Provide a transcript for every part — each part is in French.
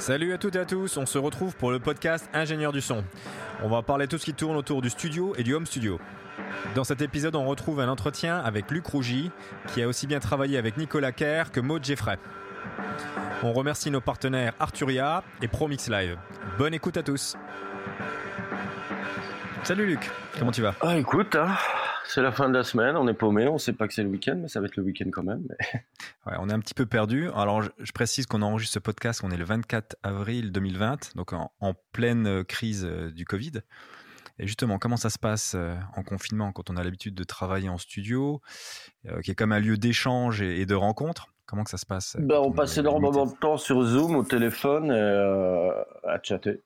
Salut à toutes et à tous, on se retrouve pour le podcast Ingénieur du son. On va parler tout ce qui tourne autour du studio et du home studio. Dans cet épisode, on retrouve un entretien avec Luc Rougy, qui a aussi bien travaillé avec Nicolas Kerr que Maud Jeffrey. On remercie nos partenaires Arturia et ProMix Live. Bonne écoute à tous. Salut Luc, comment tu vas? Ah écoute, hein, c'est la fin de la semaine, on est paumé, on sait pas que c'est le week-end, mais ça va être le week-end quand même. mais- Ouais, on est un petit peu perdu. Alors, je, je précise qu'on enregistre ce podcast, on est le 24 avril 2020, donc en, en pleine euh, crise euh, du Covid. Et justement, comment ça se passe euh, en confinement quand on a l'habitude de travailler en studio, euh, qui est comme un lieu d'échange et, et de rencontre? Comment que ça se passe Ben, on passe énormément de temps sur Zoom, au téléphone, et, euh, à chatter.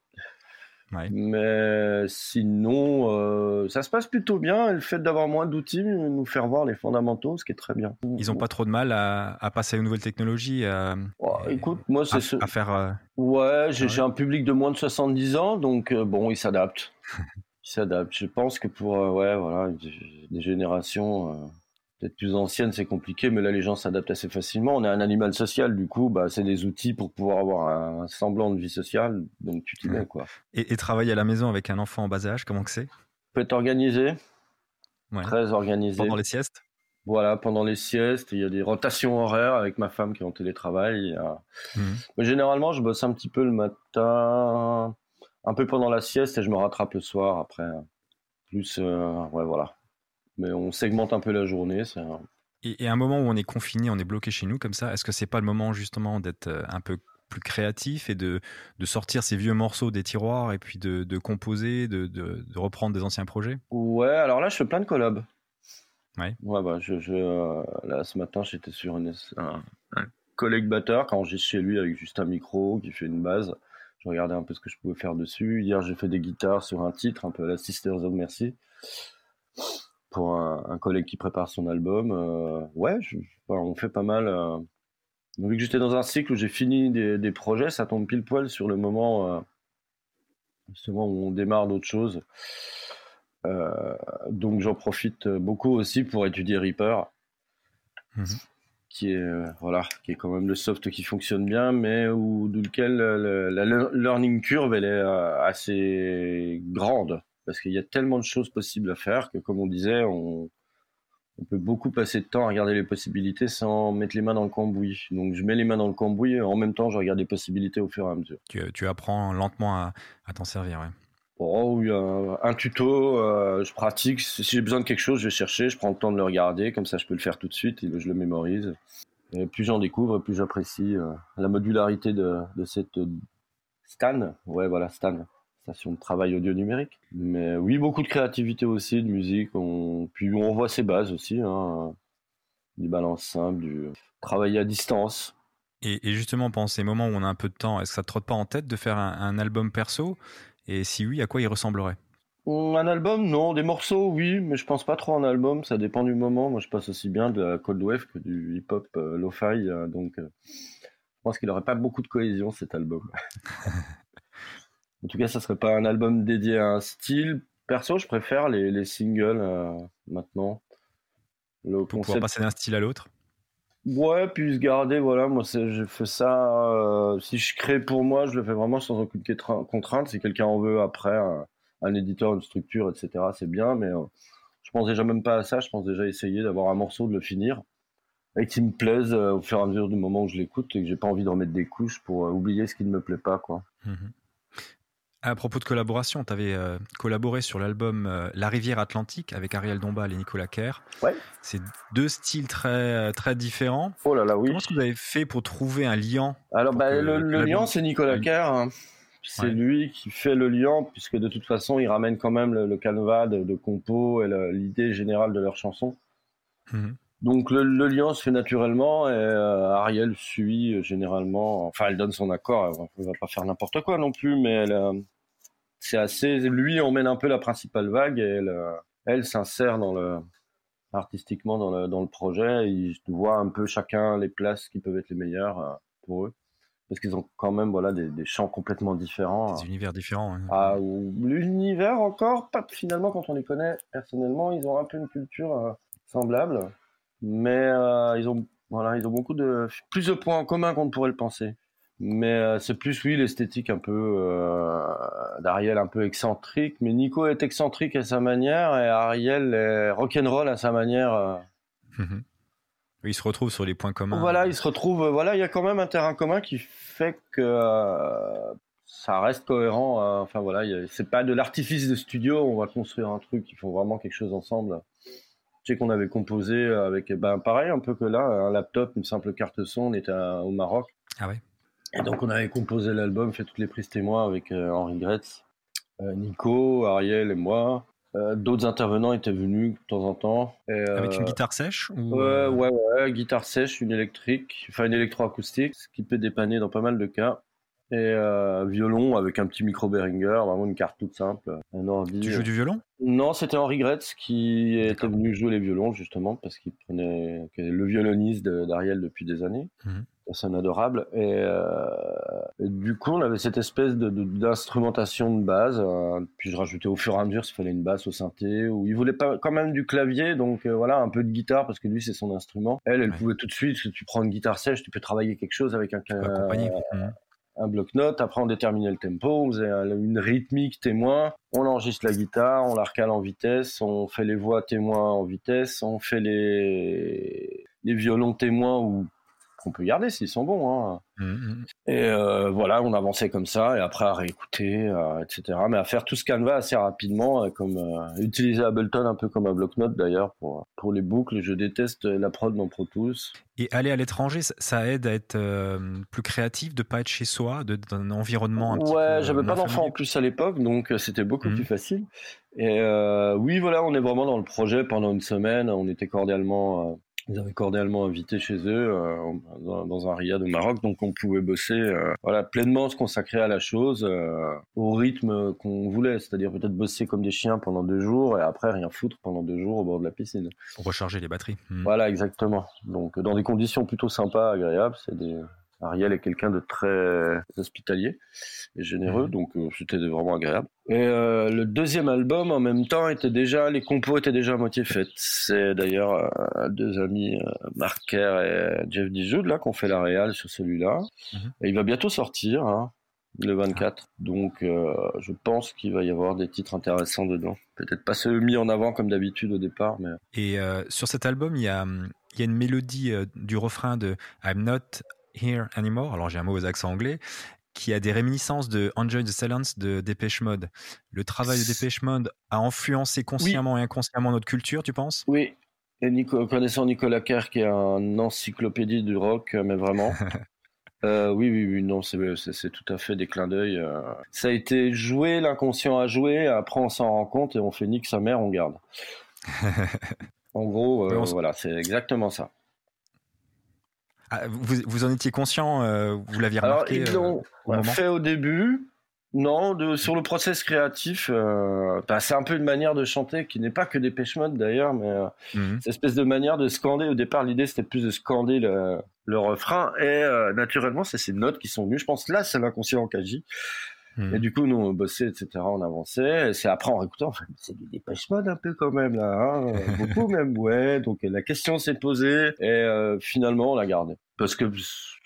Ouais. Mais sinon, euh, ça se passe plutôt bien. Et le fait d'avoir moins d'outils nous faire voir les fondamentaux, ce qui est très bien. Ils ont pas trop de mal à, à passer aux nouvelles technologies, à, Oh, écoute, moi, c'est à, ce... à faire. euh, Ouais, j'ai Ouais. un public de moins de 70 ans, donc euh, bon, ils s'adaptent. Ils s'adaptent. Je pense que pour euh, ouais, voilà, des- générations euh, peut-être plus anciennes, c'est compliqué, mais là, les gens s'adaptent assez facilement. On est un animal social, du coup, bah, c'est des outils pour pouvoir avoir un, semblant de vie sociale, donc tu t'y mets, quoi. et, et travailler à la maison avec un enfant en bas âge, comment que c'est? Peut être organisé, Ouais. très organisé. Pendant les siestes? Voilà, pendant les siestes, il y a des rotations horaires avec ma femme qui est en télétravail. Mhm. Mais généralement, je bosse un petit peu le matin, un peu pendant la sieste et je me rattrape le soir après. Plus, euh, ouais, voilà. Mais on segmente un peu la journée. c'est un- Et, et à un moment où on est confiné, on est bloqué chez nous comme ça, est-ce que c'est pas le moment justement d'être euh, un peu plus créatif et de, de sortir ces vieux morceaux des tiroirs et puis de, de composer, de, de, de reprendre des anciens projets? Ouais, alors là, je fais plein de collabs. Ouais. Ouais, bah, je, je, euh, là, ce matin, j'étais sur une- un, un collègue batteur qui enregistre chez lui avec juste un micro, qui fait une base. Je regardais un peu ce que je pouvais faire dessus. Hier, j'ai fait des guitares sur un titre, un peu à la Sisters of Mercy, pour un, un collègue qui prépare son album. Euh, ouais, je- enfin, on fait pas mal. euh. Vu que j'étais dans un cycle où j'ai fini des, des projets, ça tombe pile poil sur le moment, euh, justement, où on démarre d'autres choses. Donc j'en profite beaucoup aussi pour étudier Reaper, Mhm. qui est voilà, qui est quand même le soft qui fonctionne bien, mais où le- la le- learning curve elle est assez grande parce qu'il y a tellement de choses possibles à faire que comme on disait, on on peut beaucoup passer de temps à regarder les possibilités sans mettre les mains dans le cambouis. Donc je mets les mains dans le cambouis et en même temps je regarde les possibilités au fur et à mesure. tu, tu apprends lentement à, à t'en servir. Ouais. Oh oui, un, un tuto, euh, je pratique. Si j'ai besoin de quelque chose, je vais chercher, je prends le temps de le regarder, comme ça je peux le faire tout de suite et je le mémorise. Et plus j'en découvre, plus j'apprécie euh, la modularité de, de cette euh, Stan. Ouais, voilà, Stan, station de travail audio numérique. Mais oui, beaucoup de créativité aussi, de musique. On... Puis on voit ses bases aussi, hein, du balance simple, du travail à distance. Et, et justement, pendant ces moments où on a un peu de temps, est-ce que ça te trotte pas en tête de faire un, un album perso? Et si oui, à quoi il ressemblerait? Un album, non. Des morceaux, oui, mais je pense pas trop en album. Ça dépend du moment. Moi, je passe aussi bien de la cold wave que du hip-hop euh, lo-fi. euh, donc, euh, je pense qu'il aurait pas beaucoup de cohésion cet album. en tout cas, ça serait pas un album dédié à un style. Perso, je préfère les, les singles euh, maintenant. Le Pour pouvoir passer d'un style à l'autre Ouais, puis se garder, voilà, moi je fais ça, euh, si je crée pour moi, je le fais vraiment sans aucune contrainte. Si quelqu'un en veut après, un, un éditeur, une structure, etc., c'est bien, mais euh, je pense déjà même pas à ça, je pense déjà essayer d'avoir un morceau, de le finir, et qu'il me plaise euh, au fur et à mesure du moment où je l'écoute, et que j'ai pas envie de remettre des couches pour oublier ce qui ne me plaît pas, quoi. Mhm. À propos de collaboration, tu avais collaboré sur l'album euh, La rivière Atlantique avec Ariel Dombal et Nicolas Kerr. Ouais. C'est deux styles très, très différents. Oh là là, oui. Comment est-ce que vous avez fait pour trouver un lien Alors, bah, le, lien, c'est Nicolas. Kerr. hein. C'est Ouais. lui qui fait le lien, puisque de toute façon, il ramène quand même le, le canevas de, de compo et l'idée générale de leur chanson. Mhm. Donc le, le lien se fait naturellement et euh, Ariel suit euh, généralement. Enfin, elle donne son accord. Elle va, elle va pas faire n'importe quoi non plus, mais elle, euh, c'est assez. Lui emmène un peu la principale vague et elle, euh, elle s'insère dans le artistiquement dans le dans le projet. Ils voient un peu chacun les places qui peuvent être les meilleures euh, pour eux, parce qu'ils ont quand même voilà des, des champs complètement différents. Des univers différents. hein. Ah, ou l'univers encore, pas finalement quand on les connaît personnellement, ils ont un peu une culture euh, semblable, mais euh, ils ont voilà, ils ont beaucoup de plus de points en commun qu'on ne pourrait le penser. Mais c'est plus, oui, l'esthétique un peu d'Ariel un peu excentrique. Mais Nico est excentrique à sa manière et Ariel est rock'n'roll à sa manière. Mhm. Il se retrouve sur les points communs. Voilà, il se retrouve. Voilà, il y a quand même un terrain commun qui fait que ça reste cohérent. Hein. Enfin voilà, c'est pas de l'artifice de studio. On va construire un truc. Ils font vraiment quelque chose ensemble. Je sais qu'on avait composé avec, ben pareil, un peu que là, un laptop, une simple carte son. On était au Maroc. Ah ouais. Et donc on avait composé l'album, fait toutes les prises témoins avec euh, Henri Gretz, euh, Nico, Ariel et moi. Euh, d'autres intervenants étaient venus de temps en temps. avec une guitare sèche ouais, ouais, ouais, guitare sèche, une électrique, enfin une électroacoustique, ce qui peut dépanner dans pas mal de cas et violon avec un petit micro Behringer, vraiment une carte toute simple, un ordi. Tu joues du violon? Non, c'était Henri Gretz qui était venu jouer les violons justement parce qu'il prenait le violoniste d'Ariel depuis des années. Mhm. Un adorable. Euh, et, du coup, on avait cette espèce d'instrumentation de, de, base. Euh, puis je rajoutais au fur et à mesure s'il fallait une basse au synthé. Ou il voulait pas quand même du clavier, donc voilà, un peu de guitare parce que lui c'est son instrument. Elle, elle pouvait tout de suite. Si tu prends une guitare sèche, tu peux travailler quelque chose avec un. clavier un bloc-notes, après on déterminait le tempo, on faisait une rythmique témoin, on enregistre la guitare, on la recale en vitesse, on fait les voix témoins en vitesse, on fait les, les violons témoins ou qu'on peut garder s'ils sont bons. Hein. Mmh, mmh. Et euh, voilà, on avançait comme ça, et après à réécouter, euh, etc. Mais à faire tout ce canevas assez rapidement, euh, comme utiliser Ableton un peu comme un bloc-notes d'ailleurs pour, pour les boucles. Je déteste la prod dans Pro Tools. Et aller à l'étranger, ça aide à être plus créatif, de pas être chez soi, d'un environnement un petit Ouais, j'avais pas d'enfant en plus à l'époque, donc c'était beaucoup mmh. plus facile. Et oui, voilà, on est vraiment dans le projet pendant une semaine. On était cordialement ils avaient cordialement invité chez eux euh, dans, un riad au Maroc, donc on pouvait bosser, euh, voilà, pleinement se consacrer à la chose euh, au rythme qu'on voulait, c'est-à-dire peut-être bosser comme des chiens pendant deux jours et après rien foutre pendant deux jours au bord de la piscine. Pour recharger les batteries. Hmm. Voilà, exactement. Donc dans des conditions plutôt sympas, agréables, c'est des Ariel est quelqu'un de très hospitalier et généreux, mhm. donc euh, c'était vraiment agréable. Et euh, le deuxième album, en même temps, était déjà, les compos étaient déjà à moitié faites. C'est d'ailleurs euh, deux amis, Mark Kerr et Jeff Dijoud, là, qui ont fait la réal sur celui-là. Mhm. Et il va bientôt sortir, hein, le 24. Donc, je pense qu'il va y avoir des titres intéressants dedans. Peut-être pas ceux mis en avant comme d'habitude au départ, mais. Et sur cet album, il y a, il y a une mélodie du refrain de I'm not Here Anymore, alors j'ai un mauvais accent anglais, qui a des réminiscences de Enjoy the Silence de Dépêche Mode. Le travail de Dépêche Mode a influencé consciemment et inconsciemment notre culture, tu penses? Oui. Et Nico, connaissant Nicolas Kerr, qui est un encyclopédie du rock, mais vraiment. euh, oui, oui, oui, non, c'est tout à fait des clins d'œil. Euh. Ça a été joué, l'inconscient a joué, après on s'en rend compte et on fait nique sa mère, on garde. en gros, euh, voilà, c'est exactement ça. Ah, vous, vous, en étiez conscient euh, Vous l'aviez remarqué Alors, ils l'ont euh, fait au début. Non, de, sur le process créatif, euh, bah, c'est un peu une manière de chanter qui n'est pas que des pêche mode d'ailleurs, mais mhm. cette espèce de manière de scander. Au départ, l'idée c'était plus de scander le, le refrain et naturellement, c'est ces notes qui sont venues. Je pense là, c'est l'inconscient qui agit. Mhm. Et du coup, nous, on bossait, etc., on avançait. C'est après, en réécoutant, c'est du dépêche mode un peu quand même, là. Hein Beaucoup même, ouais. Donc, la question s'est posée et finalement, on l'a gardé parce que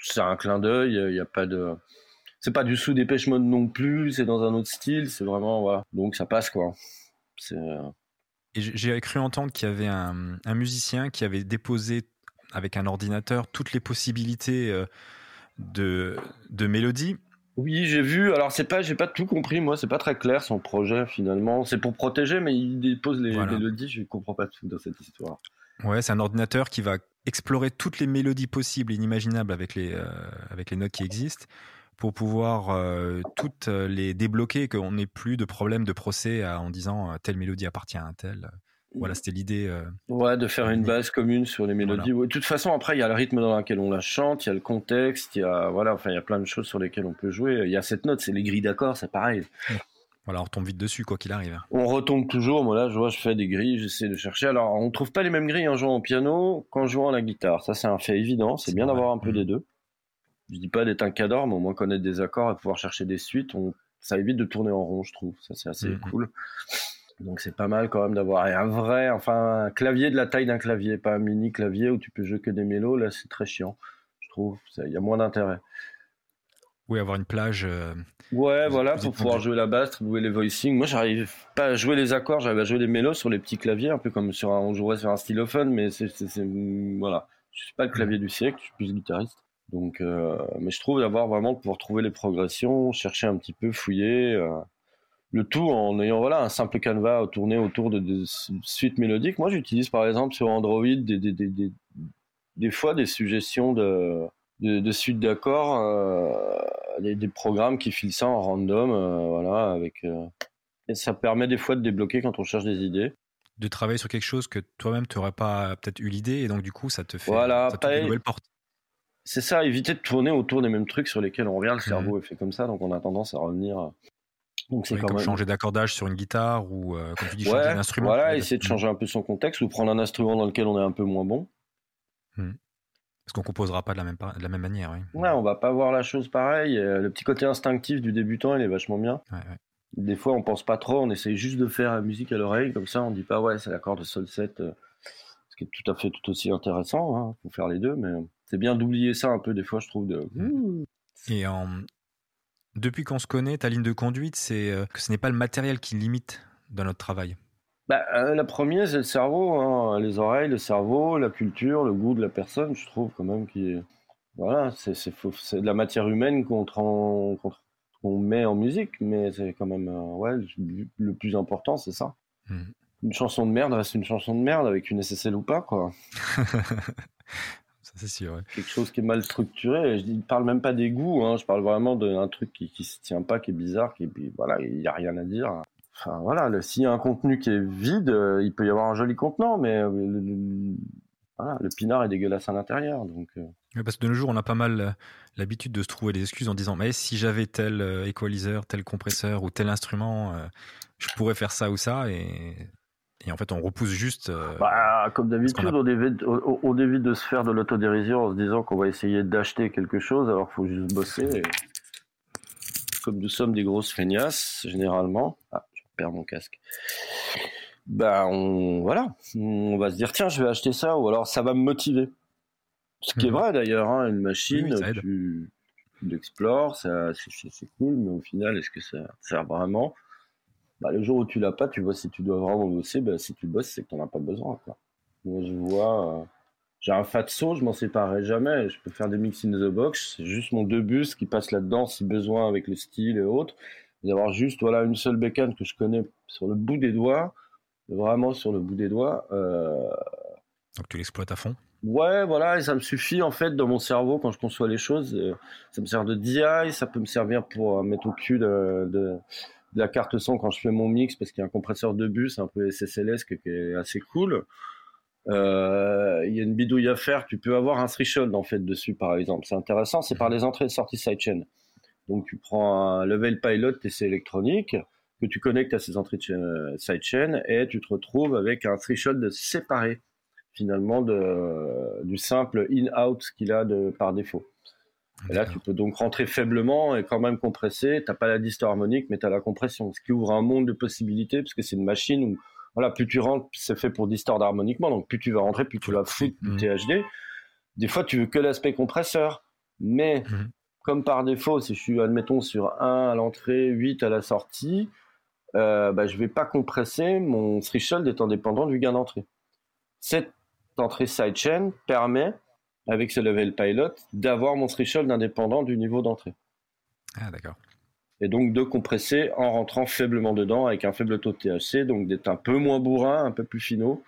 c'est un clin d'œil, il n'y a pas de c'est pas du sous dépêche mode non plus, c'est dans un autre style, c'est vraiment voilà. Donc ça passe quoi. Euh, Et j'ai cru entendre qu'il y avait un, un, musicien qui avait déposé avec un ordinateur toutes les possibilités euh, de, de mélodie. Oui, j'ai vu. Alors c'est pas, j'ai pas tout compris. Moi, c'est pas très clair son projet finalement. C'est pour protéger, mais il dépose les mélodies. Je comprends pas tout dans cette histoire. Ouais, c'est un ordinateur qui va explorer toutes les mélodies possibles et inimaginables avec les, euh, avec les notes qui existent pour pouvoir euh, toutes euh, les débloquer, qu'on n'ait plus de problème de procès en disant telle mélodie appartient à un tel. Voilà, c'était l'idée. ouais, de faire une base commune sur les mélodies. De toute façon, après, il y a le rythme dans lequel on la chante, il y a le contexte, il y a voilà, enfin, il y a plein de choses sur lesquelles on peut jouer. Il y a cette note, c'est les grilles d'accords, c'est pareil. Voilà, on retombe vite dessus, quoi qu'il arrive. On retombe toujours. Moi, là, je vois, je fais des grilles, j'essaie de chercher. Alors, on trouve pas les mêmes grilles en jouant au piano qu'en jouant à la guitare. Ça, c'est un fait évident. C'est bien d'avoir un peu des mm. deux. Je dis pas d'être un cadre, mais au moins connaître des accords et pouvoir chercher des suites. Ça évite de tourner en rond, je trouve. Ça, c'est assez mm. cool. Donc, c'est pas mal quand même d'avoir un vrai, enfin, un clavier de la taille d'un clavier, pas un mini clavier où tu peux jouer que des mélos. Là, c'est très chiant, je trouve. Il y a moins d'intérêt. Oui, avoir une plage. ouais, voilà, pour pouvoir jouer la basse, trouver les voicings. Moi, j'arrive pas à jouer les accords, j'arrive à jouer les mélos sur les petits claviers, un peu comme sur un, on jouerait sur un stylophone, mais c'est, voilà. Je suis pas le clavier du siècle, je suis plus guitariste. Donc, mais je trouve d'avoir vraiment pouvoir trouver les progressions, chercher un petit peu, fouiller le tout en ayant voilà un simple canevas tourné autour de, suites mélodiques. Moi, j'utilise par exemple sur Android des, des, des, des, fois des suggestions de, de, suites d'accords, euh, des, programmes qui filent ça en random, euh, voilà, avec euh, et ça permet des fois de débloquer quand on cherche des idées. De travailler sur quelque chose que toi-même tu n'aurais pas peut-être eu l'idée et donc du coup ça te fait voilà, ça te nouvelle porte. C'est ça, éviter de tourner autour des mêmes trucs sur lesquels on revient, le mmh. cerveau est fait comme ça, donc on a tendance à revenir donc c'est comme changer d'accordage sur une guitare ou comme tu dis changer d'instrument. Voilà, essayer de changer un peu son contexte ou prendre un instrument dans lequel on est un peu moins bon. Hmm. Parce qu'on composera pas de la même, de la même manière. Oui. Ouais, on va pas voir la chose pareil. Euh, le petit côté instinctif du débutant, il est vachement bien. Des fois, on pense pas trop, on essaye juste de faire la musique à l'oreille, comme ça, on dit pas ouais, c'est l'accord de sol 7, euh, ce qui est tout à fait tout aussi intéressant. Hein, faut faire les deux, mais c'est bien d'oublier ça un peu des fois, je trouve. De... Et en, depuis qu'on se connaît, ta ligne de conduite, c'est euh, que ce n'est pas le matériel qui limite dans notre travail. Bah, euh, la première, c'est le cerveau, hein. les oreilles, le cerveau, la culture, le goût de la personne, je trouve quand même qui voilà, c'est de la matière humaine qu'on met en musique, mais c'est quand même euh, ouais, le plus important, c'est ça. Hmm. Une chanson de merde reste une chanson de merde avec une SSL ou pas, quoi. Quelque chose qui est mal structuré. Je ne parle même pas des goûts, hein. je parle vraiment d'un truc qui ne se tient pas, qui est bizarre, qui voilà, il n'y a rien à dire. Enfin voilà, s'il y a un contenu qui est vide, euh, il peut y avoir un joli contenant, mais euh, le, voilà, le pinard est dégueulasse à l'intérieur. Donc, euh. parce que de nos jours, on a pas mal l'habitude de se trouver des excuses en disant mais si j'avais tel équaliseur, tel compresseur ou tel instrument, je pourrais faire ça ou ça. Et et en fait, on repousse juste. Bah, comme d'habitude, on, évite, on, évite, de se faire de l'autodérision en se disant qu'on va essayer d'acheter quelque chose alors qu'il faut juste bosser. Comme nous sommes des grosses feignasses, généralement. Ah, perds mon casque. Bah, on, voilà. On va se dire, tiens, je vais acheter ça ou alors ça va me motiver. Ce qui est mhm. vrai d'ailleurs, hein, une machine, tu, l'explores, c'est cool, mais au final, est-ce que ça sert vraiment? Bah, le jour où tu l'as pas, tu vois si tu dois vraiment bosser, bah, si tu bosses, c'est que tu n'en as pas besoin. Quoi. Moi, je vois, euh, j'ai un Fatso, je m'en séparerai jamais. Je peux faire des mix in the box. C'est juste mon deux bus qui passe là-dedans si besoin avec le style et autres. D'avoir juste voilà une seule bécane que je connais sur le bout des doigts, vraiment sur le bout des doigts. Euh... Donc tu l'exploites à fond? Ouais, voilà, et ça me suffit en fait dans mon cerveau quand je conçois les choses. Euh, ça me sert de DI, ça peut me servir pour euh, mettre au cul de de la carte son quand je fais mon mix parce qu'il y a un compresseur de bus un peu SSLS qui est assez cool. Il y a une bidouille à faire. Tu peux avoir un threshold en fait dessus par exemple. C'est intéressant. C'est par les entrées et sorties sidechain. Donc tu prends un level pilot TC électronique que tu connectes à ces entrées euh, sidechain et tu te retrouves avec un threshold séparé finalement de, du simple in-out qu'il a de, par défaut. Et là, tu peux donc rentrer faiblement et quand même compresser. T'as pas la distorsion harmonique, mais tu as la compression, ce qui ouvre un monde de possibilités, parce que c'est une machine où, voilà, plus tu rentres, c'est fait pour distordre harmoniquement, donc plus tu vas rentrer, plus tu vas foutre du THD. Des fois, tu veux que l'aspect compresseur, mais mhm. Comme par défaut, si je suis, admettons, sur 1 à l'entrée, 8 à la sortie, euh, bah, je vais pas compresser, mon threshold est indépendant du gain d'entrée. Cette entrée sidechain permet avec ce level pilot, d'avoir mon threshold indépendant du niveau d'entrée. Ah, d'accord. Et donc de compresser en rentrant faiblement dedans avec un faible taux de THC, donc d'être un peu moins bourrin, un peu plus finaux,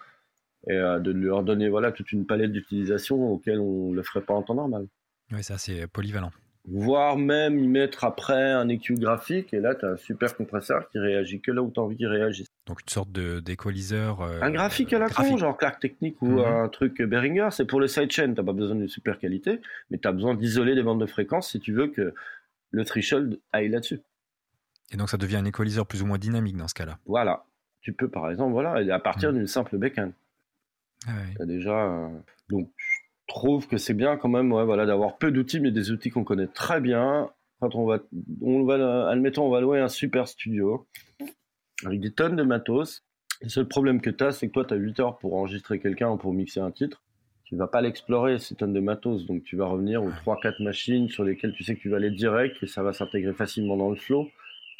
et euh, de leur donner voilà, toute une palette d'utilisation auquel on ne le ferait pas en temps normal. Oui, c'est assez polyvalent. Voire même y mettre après un EQ graphique, et là tu as un super compresseur qui réagit que là où tu as envie qu'il réagisse. Donc une sorte d'équaliseur. Euh, un graphique à la con, genre Clark Technique ou mhm. un truc Behringer, c'est pour les sidechains. T'as pas besoin de super qualité, mais tu as besoin d'isoler des bandes de fréquences si tu veux que le threshold aille là-dessus. Et donc ça devient un équaliseur plus ou moins dynamique dans ce cas-là. Voilà. Tu peux par exemple, voilà, à partir mhm. d'une simple bécane. Ah déjà. Euh, donc je trouve que c'est bien quand même, voilà, d'avoir peu d'outils, mais des outils qu'on connaît très bien. Quand on va, on va, admettons, on va louer un super studio avec des tonnes de matos. Le seul problème que tu as, c'est que toi, tu as 8 heures pour enregistrer quelqu'un ou pour mixer un titre. tu vas pas l'explorer ces tonnes de matos. Donc tu vas revenir aux trois quatre machines sur lesquelles tu sais que tu vas aller direct et ça va s'intégrer facilement dans le flow.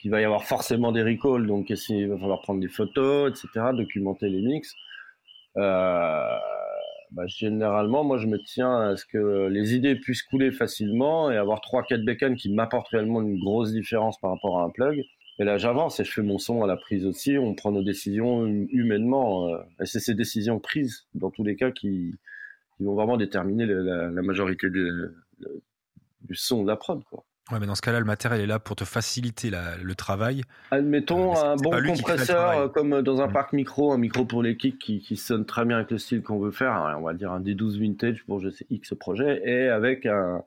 Qu'il va y avoir forcément des recalls, donc il va falloir prendre des photos, etc., documenter les mix. Euh, bah, généralement, moi, je me tiens à ce que les idées puissent couler facilement et avoir trois quatre bécanes qui m'apportent réellement une grosse différence par rapport à un plug. Et là, j'avance et je fais mon son à la prise aussi. On prend nos décisions humainement. Euh, et c'est ces décisions prises, dans tous les cas, qui, vont vraiment déterminer la, majorité du son de la prod. Quoi. Ouais, mais dans ce cas-là, le matériel est là pour te faciliter la, le travail. Admettons un bon compresseur comme dans un mm. parc micro, un micro pour les kicks qui, qui, sonne très bien avec le style qu'on veut faire. On va dire un D12 vintage pour je sais X projet et avec un,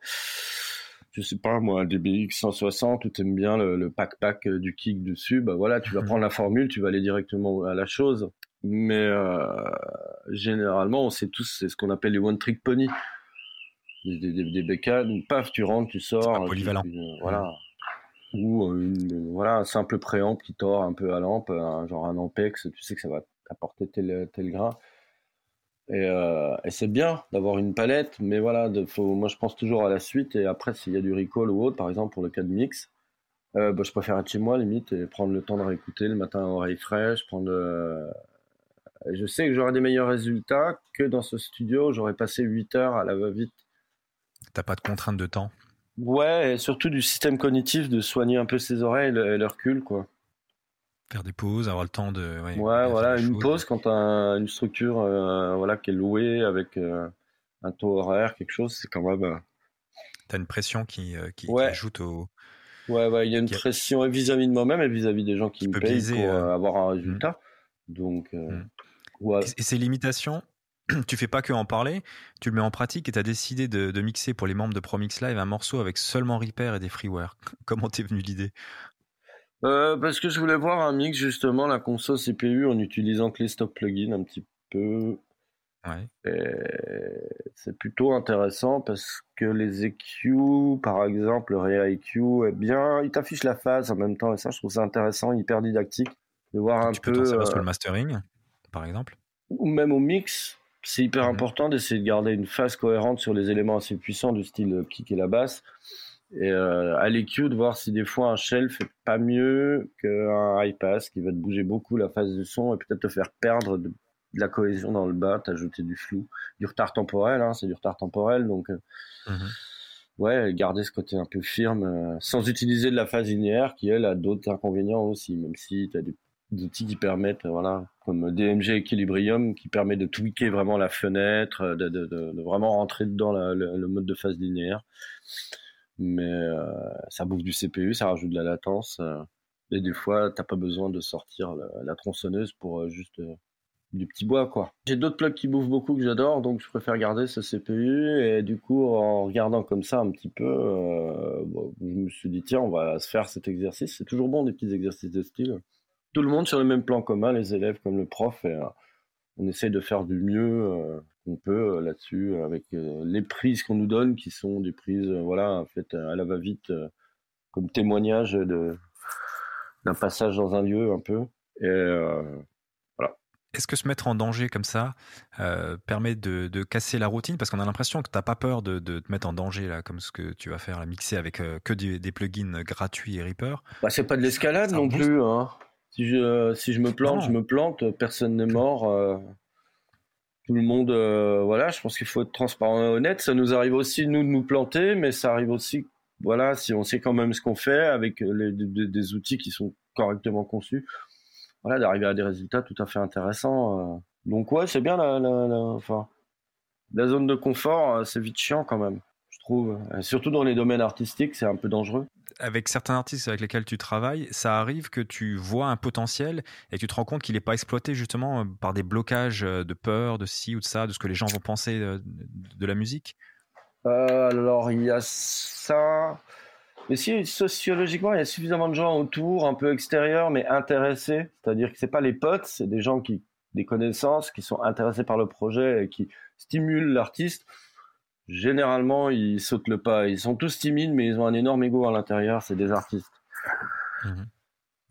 je sais pas moi, un DBX 160 où t'aimes bien le, le pack pack du kick dessus. Bah voilà, tu vas mm-hmm. prendre la formule, tu vas aller directement à la chose. Mais euh, généralement, on sait tous, c'est ce qu'on appelle les one trick pony des, des, des bécanes, paf, tu rentres, tu sors. polyvalent. voilà. Ou euh, une, voilà, un simple préamp qui tord un peu à lampe, un, genre un ampex, tu sais que ça va apporter tel, tel grain. Et, euh, et c'est bien d'avoir une palette, mais voilà, de, faut, moi je pense toujours à la suite. Et après, s'il y a du recall ou autre, par exemple pour le cas de mix, euh, bah, je préfère être chez moi limite et prendre le temps de réécouter le matin à oreille fraîche. Prendre, euh, je sais que j'aurai des meilleurs résultats que dans ce studio. J'aurais passé 8 heures à la va-vite T'as pas de contrainte de temps? Ouais, et surtout du système cognitif de soigner un peu ses oreilles et leur cul, quoi. Faire des pauses, avoir le temps de. Ouais, voilà, une pause quand t'as une structure euh, voilà, qui est louée avec euh, un taux horaire, quelque chose, c'est quand même. Euh, t'as une pression qui, qui, ajoute au. Ouais, ouais, il y a une pression vis-à-vis de moi-même et vis-à-vis des gens qui me payent pour avoir un résultat. Hmm. Donc. Hmm. Et, ces limitations, tu fais pas que en parler, tu le mets en pratique et tu as décidé de, mixer pour les membres de ProMix Live un morceau avec seulement Reaper et des freeware. Comment t'es venu l'idée? Euh, Parce que je voulais voir un mix justement, la console CPU en utilisant que les stock plugins un petit peu. Ouais. C'est plutôt intéressant parce que les EQ, par exemple, le Rea-EQ, eh bien, il t'affiche la phase en même temps et ça, je trouve ça intéressant, hyper didactique de voir un tu peu. Tu peux t'en sur le euh, mastering, par exemple? Ou même au mix, c'est hyper mhm. important d'essayer de garder une phase cohérente sur les éléments assez puissants du style kick et la basse. Et euh, à l'EQ, de voir si des fois un shell fait pas mieux qu'un high pass qui va te bouger beaucoup la phase du son et peut-être te faire perdre de, la cohésion dans le bas, t'ajouter du flou, du retard temporel, hein, c'est du retard temporel. Donc, euh, mhm. ouais, garder ce côté un peu firme euh, sans utiliser de la phase linéaire qui, elle, a d'autres inconvénients aussi, même si tu as des outils qui permettent, voilà, comme DMG Equilibrium, qui permet de tweaker vraiment la fenêtre, de, de, de, vraiment rentrer dedans le, mode de phase linéaire. Mais euh, ça bouffe du CPU, ça rajoute de la latence. Euh, et des fois, t'as pas besoin de sortir la, tronçonneuse pour euh, juste du petit bois, quoi. J'ai d'autres plugs qui bouffent beaucoup que j'adore, donc je préfère garder ce CPU. Et du coup, en regardant comme ça un petit peu, je me suis dit, tiens, on va se faire cet exercice. C'est toujours bon, des petits exercices de style tout le monde sur le même plan commun, les élèves comme le prof. Et, euh, on essaye de faire du mieux euh, qu'on peut euh, là-dessus avec les prises qu'on nous donne, qui sont des prises, voilà, faites à la va-vite, comme témoignage de d'un passage dans un lieu un peu. Et voilà. Est-ce que se mettre en danger comme ça permet de, de, casser la routine? Parce qu'on a l'impression que tu n'as pas peur de, de, te mettre en danger, là, comme ce que tu vas faire, la mixer avec que des, plugins gratuits et Reaper. Bah, c'est pas de l'escalade non plus. Hein. Si je, si je me plante, je me plante, personne n'est mort. Euh, tout le monde, euh, voilà, je pense qu'il faut être transparent et honnête. Ça nous arrive aussi, nous, de nous planter, mais ça arrive aussi, voilà, si on sait quand même ce qu'on fait avec les, des, outils qui sont correctement conçus, voilà, d'arriver à des résultats tout à fait intéressants. Euh. Donc, ouais, c'est bien la, la, la, enfin, la zone de confort, c'est vite chiant quand même, je trouve. surtout dans les domaines artistiques, c'est un peu dangereux avec certains artistes avec lesquels tu travailles, ça arrive que tu vois un potentiel et tu te rends compte qu'il n'est pas exploité justement euh, par des blocages euh, de peur, de ci ou de ça, de ce que les gens vont penser euh, de, la musique? Alors, il y a ça. Mais si, sociologiquement, il y a suffisamment de gens autour, un peu extérieurs, mais intéressés. C'est-à-dire que ce pas les potes, c'est des gens qui, des connaissances, qui sont intéressés par le projet et qui stimulent l'artiste généralement, ils sautent le pas. Ils sont tous timides, mais ils ont un énorme ego à l'intérieur. C'est des artistes. Mhm.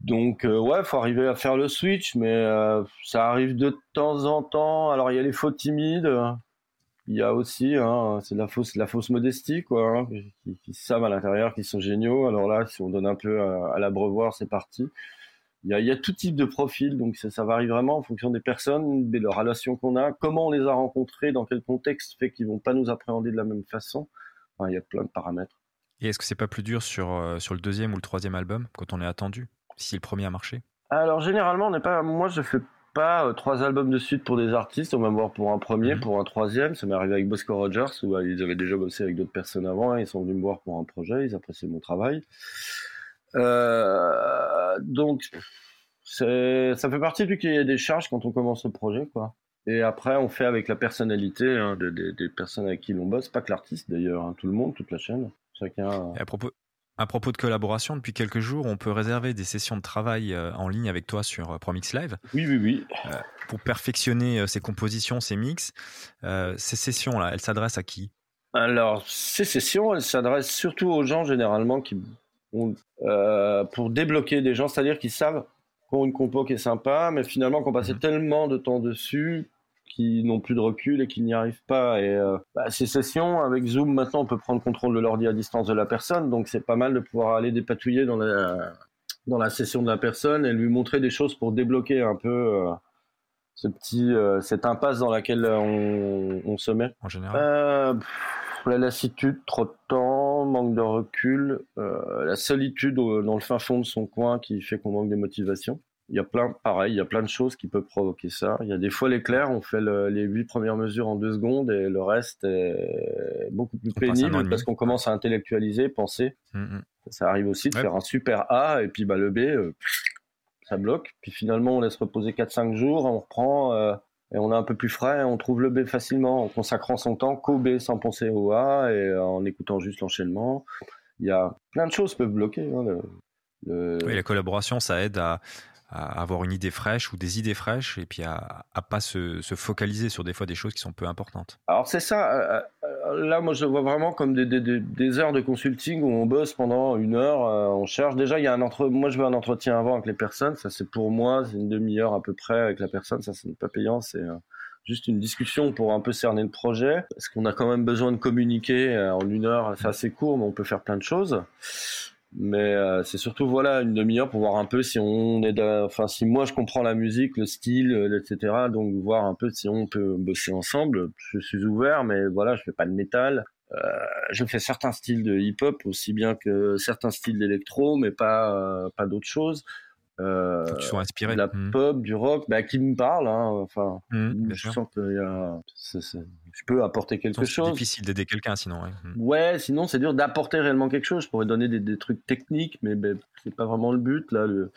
Donc, euh, ouais, faut arriver à faire le switch, mais euh, ça arrive de temps en temps. Alors, il y a les faux timides. il y a aussi, hein, c'est la fausse, la fausse modestie, quoi, hein, qui, savent à l'intérieur, qui sont géniaux. Alors là, si on donne un peu à, l'abreuvoir, c'est parti. Il y, a, il y, a, tout type de profil, donc ça, ça, varie vraiment en fonction des personnes, des relations qu'on a, comment on les a rencontrés, dans quel contexte fait qu'ils vont pas nous appréhender de la même façon. Enfin, il y a plein de paramètres. Et est-ce que c'est pas plus dur sur, euh, sur le deuxième ou le troisième album quand on est attendu, si le premier a marché? Alors généralement, on n'est pas. Moi, je fais pas euh, trois albums de suite pour des artistes, on va me voir pour un premier, mhm. pour un troisième. Ça m'est arrivé avec Bosco Rogers, où euh, ils avaient déjà bossé avec d'autres personnes avant, ils sont venus me voir pour un projet, ils appréciaient mon travail. Euh, donc, ça fait partie du cahier des charges quand on commence le projet, quoi. Et après, on fait avec la personnalité hein, des personnes avec qui l'on bosse, pas que l'artiste d'ailleurs, hein, tout le monde, toute la chaîne. Chacun. Et à propos, à propos de collaboration, depuis quelques jours, on peut réserver des sessions de travail euh, en ligne avec toi sur euh, ProMix Live. Oui, oui, oui. Euh, pour perfectionner ses compositions, ses mix. ces sessions-là, elles s'adressent à qui? Alors, ces sessions, elles s'adressent surtout aux gens généralement qui ont, pour débloquer des gens, c'est-à-dire qui savent qu'on une compo qui est sympa, mais finalement qu'on passait mhm. tellement de temps dessus qui n'ont plus de recul et qui n'y arrivent pas. Et euh, bah, ces sessions avec Zoom, maintenant, on peut prendre contrôle de l'ordi à distance de la personne, donc c'est pas mal de pouvoir aller dépatouiller dans la dans la session de la personne et lui montrer des choses pour débloquer un peu euh, ce petit euh, cette impasse dans laquelle on, se met. En général. La lassitude, trop de temps, manque de recul, la solitude dans le fin fond de son coin qui fait qu'on manque de motivation il y a plein, pareil, il y a plein de choses qui peuvent provoquer ça. Il y a des fois l'éclair, on fait les huit premières mesures en deux secondes et le reste est beaucoup plus pénible parce qu'on commence à intellectualiser, penser. Mm, mm. Ça arrive aussi de faire un super A et puis bah, le B, euh, ça bloque. Puis finalement, on laisse reposer 4-5 jours, on reprend euh, et on est un peu plus frais, on trouve le B facilement en consacrant son temps qu'au B sans penser au A et euh, en écoutant juste l'enchaînement. Il y a plein de choses qui peuvent bloquer. Hein, oui, la collaboration, ça aide à, à avoir une idée fraîche ou des idées fraîches et puis à, à pas se, se, focaliser sur des fois des choses qui sont peu importantes. Alors c'est ça. Euh, euh, là, moi, je vois vraiment comme des, des, des, heures de consulting où on bosse pendant une heure. Euh, on cherche. Déjà, il y a un entre. Moi, je veux un entretien avant avec les personnes. Ça, c'est pour moi, c'est une demi-heure à peu près avec la personne. Ça, c'est pas payant. C'est juste une discussion pour un peu cerner le projet. Parce qu'on a quand même besoin de communiquer en une heure. C'est assez court, mais on peut faire plein de choses. Mais euh, c'est surtout voilà une demi-heure pour voir un peu si on est, enfin si moi je comprends la musique, le style, euh, etc. Donc voir un peu si on peut bosser ensemble. Je suis ouvert, mais voilà, je fais pas de métal. Euh, je fais certains styles de hip-hop aussi bien que certains styles d'électro, mais pas euh, pas d'autres choses. Euh, qui sont inspirés. De la mmh. pop, du rock, bah, qui me parle. Hein, enfin, mmh, je sens peux apporter quelque chose. C'est difficile d'aider quelqu'un sinon. Mmh. Ouais, sinon c'est dur d'apporter réellement quelque chose. Je pourrais donner des, des trucs techniques, mais ben, c'est pas vraiment le but là. Le...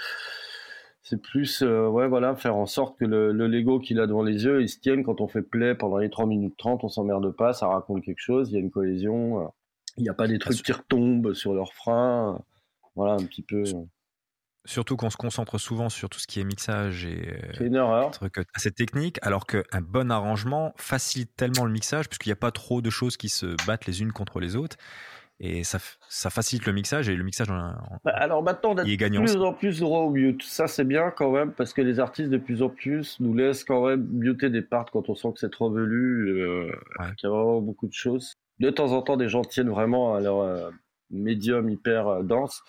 C'est plus, euh, ouais, voilà, faire en sorte que le, le Lego qu'il a devant les yeux, il se tienne quand on fait play pendant les 3 minutes 30, on s'emmerde pas, ça raconte quelque chose, il y a une cohésion, euh, il n'y a pas des trucs qui retombent sur leurs freins, voilà, un petit peu. Surtout qu'on se concentre souvent sur tout ce qui est mixage et euh, c'est une erreur. Truc assez technique, alors qu'un bon arrangement facilite tellement le mixage puisqu'il n'y a pas trop de choses qui se battent les unes contre les autres. Et ça, ça facilite le mixage et le mixage bah, alors maintenant on a de plus en plus droit au mute ça c'est bien quand même parce que les artistes de plus en plus nous laissent quand même muter des parts quand on sent que c'est trop velu euh, qu'il y a vraiment beaucoup de choses de temps en temps des gens tiennent vraiment à leur euh, médium hyper euh, dense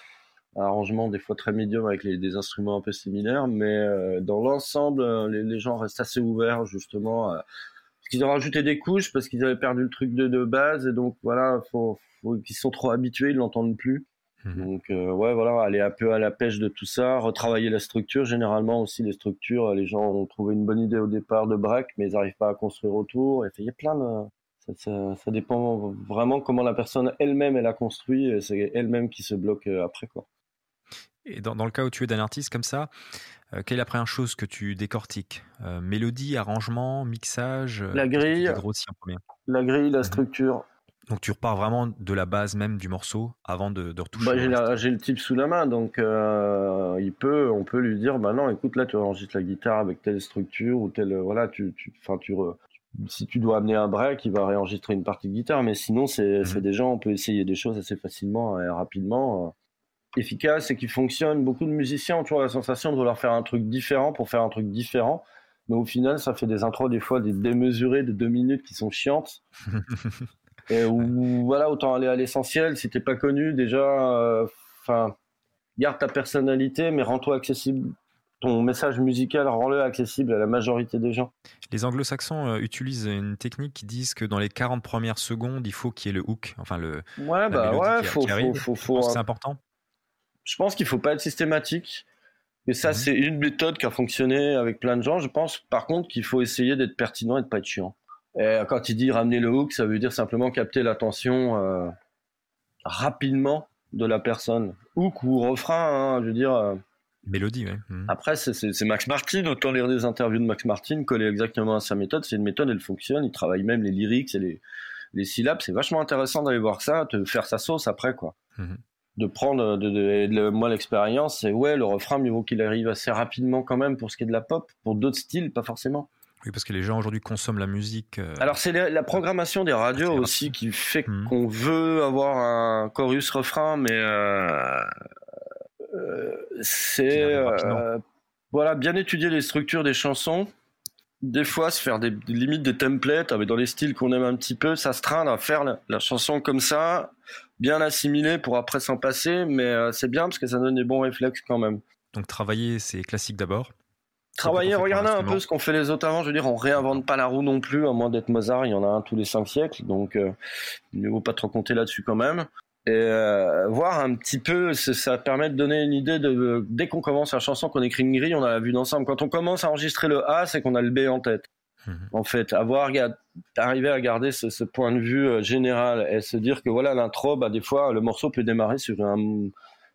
arrangement des fois très médium avec les, des instruments un peu similaires, mais euh, dans l'ensemble, euh, les, les, gens restent assez ouverts justement. Euh, parce qu'ils ont rajouté des couches parce qu'ils avaient perdu le truc de, de base et donc voilà, faut, faut ils sont trop habitués, ils l'entendent plus. Mhm. Donc ouais, voilà, aller un peu à la pêche de tout ça, retravailler la structure. Généralement aussi les structures, les gens ont trouvé une bonne idée au départ de break, mais ils n'arrivent pas à construire autour. Et il y a plein de ça, ça, ça, dépend vraiment comment la personne elle-même elle a construit. C'est elle-même qui se bloque après quoi. Et dans, le cas où tu es d'un artiste comme ça, euh, quelle est la première chose que tu décortiques? Euh, Mélodie, arrangement, mixage euh, La grille. La grille, la mhm. structure. Donc tu repars vraiment de la base même du morceau avant de, de retoucher. Bah, j'ai le type sous la main, donc il peut, on peut lui dire, bah non, écoute là, tu enregistres la guitare avec telle structure ou telle, voilà, tu, tu, tu, si tu dois amener un break, il va réenregistrer une partie de guitare, mais sinon c'est des gens, on peut essayer des choses assez facilement et rapidement efficace et qui fonctionne. Beaucoup de musiciens ont toujours la sensation de vouloir faire un truc différent pour faire un truc différent. mais au final, ça fait des intros des fois des démesurées de deux minutes qui sont chiantes. et où, voilà, autant aller à l'essentiel. Si t'es pas connu, déjà, euh, enfin, garde ta personnalité, mais rends-toi accessible. Ton message musical, rends-le accessible à la majorité des gens. Les anglo-saxons euh, utilisent une technique qui disent que dans les 40 premières secondes, il faut qu'il y ait le hook, enfin le. Ouais, bah ouais, faut, faut, faut, C'est important. Je pense qu'il faut pas être systématique. Et ça, mhm. c'est une méthode qui a fonctionné avec plein de gens. Je pense, par contre, qu'il faut essayer d'être pertinent et de pas être chiant. Et quand il dit ramener le hook, ça veut dire simplement capter l'attention euh, rapidement de la personne. Hook ou refrain, hein, je veux dire. Euh. Mélodie, oui. Mhm. Après, c'est Max Martin. Autant lire des interviews de Max Martin, coller exactement à sa méthode. C'est une méthode, elle fonctionne. Il travaille même les lyrics et les, les syllabes. C'est vachement intéressant d'aller voir ça, de faire sa sauce après, quoi. Mhm de prendre de, de, moi l'expérience c'est ouais le refrain mieux vaut qu'il arrive assez rapidement quand même pour ce qui est de la pop pour d'autres styles pas forcément. Oui parce que les gens aujourd'hui consomment la musique euh, alors c'est la, programmation des radios aussi qui fait mhm. qu'on veut avoir un chorus refrain mais euh, euh, c'est voilà bien étudier les structures des chansons. Des fois se faire des, limites des templates avec dans les styles qu'on aime un petit peu ça se traîne à faire la chanson comme ça bien assimilé pour après s'en passer, mais euh, c'est bien parce que ça donne des bons réflexes quand même. Donc travailler, c'est classique d'abord Travailler, regardez un peu ce qu'ont fait les autres avant. Je veux dire, on réinvente pas la roue non plus, à moins d'être Mozart, il y en a un tous les cinq siècles, donc euh, il ne vaut pas trop compter là-dessus quand même. Et euh, voir un petit peu, ça permet de donner une idée de dès qu'on commence la chanson, qu'on écrit une grille, on a la vue d'ensemble. Quand on commence à enregistrer le A, c'est qu'on a le B en tête. Mhm. En fait, avoir arriver à garder ce, point de vue euh, général et se dire que voilà l'intro, bah des fois le morceau peut démarrer sur un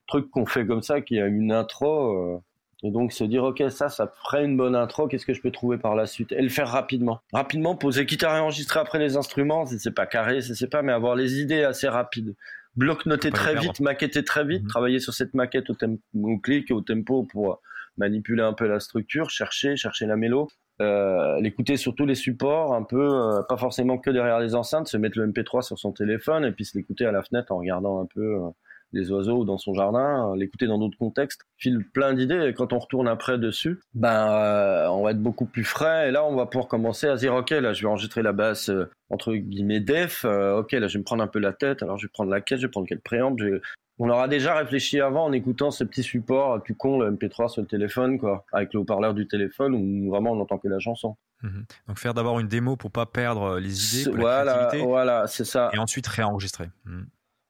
truc qu'on fait comme ça, qui a une intro. Euh, et donc se dire ok ça ça ferait une bonne intro, qu'est-ce que je peux trouver par la suite? Et le faire rapidement. Rapidement, poser quitte à réenregistrer après les instruments, c'est pas carré, c'est pas, mais avoir les idées assez rapides. Bloc noter très vite, maqueter très vite, mhm. travailler sur cette maquette au, au clic et au tempo pour manipuler un peu la structure, chercher, chercher la mélo. Euh, l'écouter sur tous les supports, un peu, euh, pas forcément que derrière les enceintes, se mettre le MP3 sur son téléphone et puis se l'écouter à la fenêtre en regardant un peu euh, les oiseaux dans son jardin, l'écouter dans d'autres contextes, file plein d'idées et quand on retourne après dessus, ben on va être beaucoup plus frais et là on va pouvoir commencer à dire ok là je vais enregistrer la basse entre guillemets def, ok là je vais me prendre un peu la tête, alors je vais prendre laquelle, je vais prendre quel préamble, je on aura déjà réfléchi avant en écoutant ce petit support tout con, le MP3 sur le téléphone, quoi, avec le haut-parleur du téléphone où vraiment on n'entend que la chanson. Mhm. Donc faire d'abord une démo pour pas perdre les idées, voilà, voilà, c'est ça. Et ensuite réenregistrer. Mhm.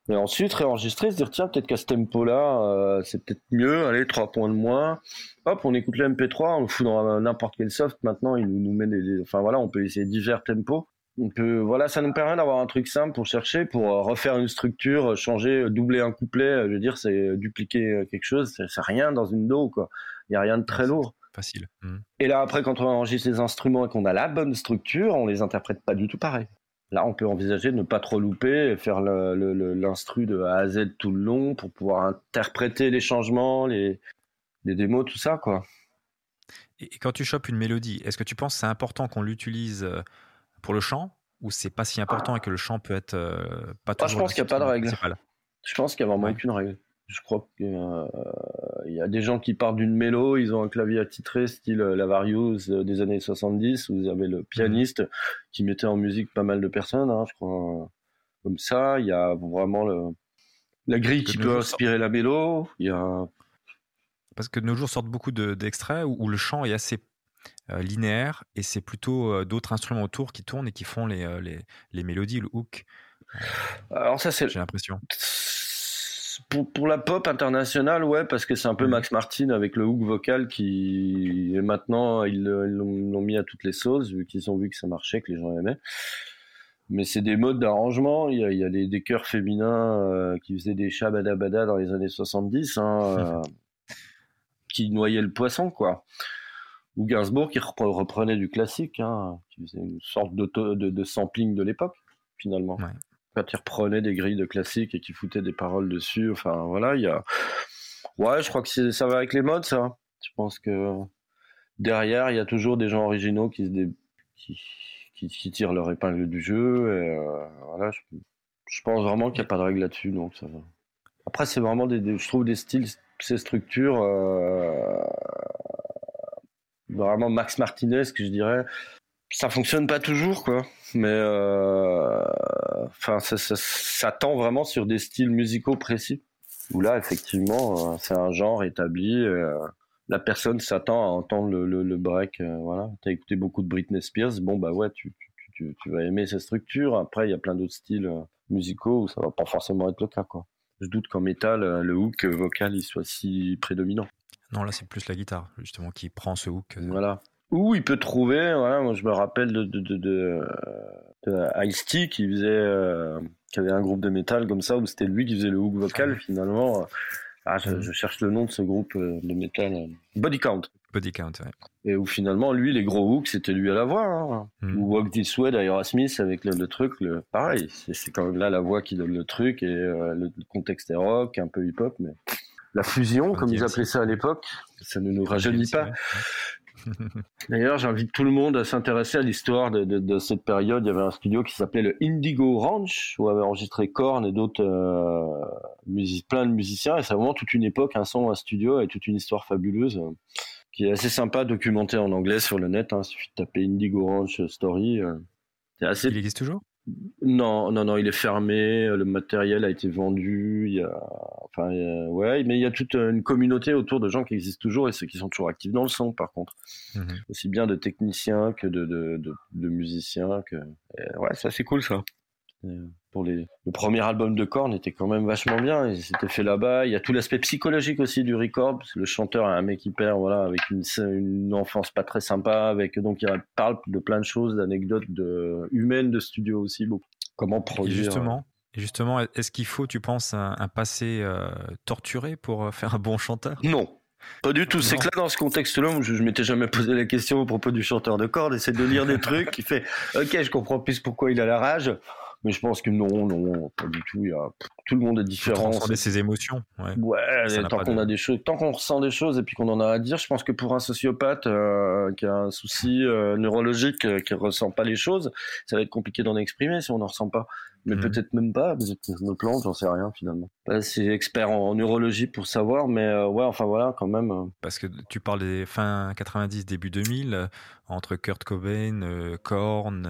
Et ensuite réenregistrer, se dire tiens peut-être qu'à ce tempo-là, euh, c'est peut-être mieux, allez trois points de moins. Hop, on écoute le MP3, on le fout dans n'importe quel soft. Maintenant, il nous, nous met des, enfin voilà, on peut essayer divers tempos on peut, voilà, ça nous permet d'avoir un truc simple pour chercher, pour euh, refaire une structure, changer, doubler un couplet. Euh, je veux dire, c'est dupliquer euh, quelque chose, c'est rien dans une do, quoi. Il y a rien de très lourd. Facile. Mmh. Et là, après, quand on enregistre les instruments et qu'on a la bonne structure, on les interprète pas du tout pareil. Là, on peut envisager de ne pas trop louper, et faire l'instru de A à Z tout le long pour pouvoir interpréter les changements, les, les démos, tout ça, quoi. Et quand tu chopes une mélodie, est-ce que tu penses que c'est important qu'on l'utilise pour le chant ou c'est pas si important et que le chant peut être euh, pas toujours. je pense qu'il n'y a pas de règle. Je pense qu'il n'y a vraiment aucune règle. Je crois qu'il euh, y a des gens qui partent d'une mélo, ils ont un clavier attitré style euh, la Various des années 70, où vous avez le pianiste qui mettait en musique pas mal de personnes, hein, je crois. Comme ça, il y a vraiment le, la grille qui peut inspirer la mélo. Il y a parce que de nos jours sortent beaucoup d'extraits où, le chant est assez euh, linéaire et c'est plutôt euh, d'autres instruments autour qui tournent et qui font les, euh, les, les mélodies, le hook. Alors ça c'est. J'ai l'impression. Pour, pour, la pop internationale, ouais, parce que c'est un peu. Max Martin avec le hook vocal qui et maintenant ils l'ont mis à toutes les sauces vu qu'ils ont vu que ça marchait, que les gens aimaient. Mais c'est des modes d'arrangement. Il y a, il y a des, des chœurs féminins qui faisaient des bada dans les années 70, hein, qui noyaient le poisson, quoi ou Gainsbourg qui reprenait du classique, hein, qui faisait une sorte de, de, sampling de l'époque, finalement. Quand il reprenait des grilles de classique et qui foutait des paroles dessus, enfin voilà, il y a. Ouais, je crois que ça va avec les modes, ça. Je pense que derrière, il y a toujours des gens originaux qui, se qui, qui, tirent leur épingle du jeu. Et euh, voilà, je, pense vraiment qu'il n'y a pas de règle là-dessus, donc ça va. Après, c'est vraiment des, je trouve des styles, ces structures. Euh, vraiment Max Martinez, que je dirais. Ça fonctionne pas toujours, quoi. Mais euh, ça, ça, tend vraiment sur des styles musicaux précis. Où là, effectivement, euh, c'est un genre établi. Euh, la personne s'attend à entendre le, break. Euh, voilà, t'as écouté beaucoup de Britney Spears. Bon, bah ouais, tu, vas aimer sa structure. Après, il y a plein d'autres styles musicaux où ça va pas forcément être le cas, quoi. Je doute qu'en métal, le hook vocal il soit si prédominant. Non, là, c'est plus la guitare, justement, qui prend ce hook. Voilà. Où il peut trouver, voilà, moi je me rappelle de, de, de, de, de Ice-T qui faisait, euh, qui avait un groupe de métal comme ça, où c'était lui qui faisait le hook vocal finalement. Ah, je, je, cherche le nom de ce groupe de métal. Body Count. Body Count, ouais. Et où finalement, lui, les gros hooks, c'était lui à la voix. Hein. Mm. Ou Walk This Way d'Aerosmith avec le, le, truc, le, pareil. C'est quand même là la voix qui donne le truc et euh, le, contexte est rock, un peu hip-hop, mais la fusion, comme ils appelaient ça à l'époque, ça ne nous rajeunit pas. D'ailleurs, j'invite tout le monde à s'intéresser à l'histoire de, de, de, cette période. Il y avait un studio qui s'appelait le Indigo Ranch, où avait enregistré Korn et d'autres euh, plein de musiciens. Et c'est vraiment toute une époque, un son, un studio et toute une histoire fabuleuse euh, qui est assez sympa documentée en anglais sur le net. Hein. Il suffit de taper Indigo Ranch Story. Euh. Assez... Il existe toujours? Non, non, non, il est fermé. Le matériel a été vendu. Il y a, enfin, ouais, mais il y a toute une communauté autour de gens qui existent toujours et ceux qui sont toujours actifs dans le son, par contre, mmh. aussi bien de techniciens que de, de, de, de musiciens. Que, et ouais, ça c'est cool ça. Pour les, le premier album de Korn était quand même vachement bien. Il s'était fait là-bas. Il y a tout l'aspect psychologique aussi du record. Parce que le chanteur est un mec hyper, voilà, avec une, une enfance pas très sympa, avec donc il parle de plein de choses, d'anecdotes de, humaines de studio aussi, beaucoup. Comment produire. Et justement, justement, est-ce qu'il faut, tu penses, un, un passé euh, torturé pour faire un bon chanteur? Non. Pas du tout. C'est que là, dans ce contexte-là, je, je m'étais jamais posé la question au propos du chanteur de cordes. C'est de lire des trucs qui fait, ok, je comprends plus pourquoi il a la rage. Mais je pense que non, non, pas du tout. Il y a, tout le monde est différent. Transcender ses émotions. Ouais. ouais tant qu'on de... a des choses, tant qu'on ressent des choses et puis qu'on en a à dire, je pense que pour un sociopathe euh, qui a un souci euh, neurologique, euh, qui ressent pas les choses, ça va être compliqué d'en exprimer si on n'en ressent pas. Mais mmh. peut-être même pas, peut-être que je me plante, j'en sais rien finalement. Pas si expert en, en, neurologie pour savoir, mais euh, ouais, enfin voilà, quand même. Parce que tu parles des fin 90, début 2000, euh, entre Kurt Cobain, euh, Korn.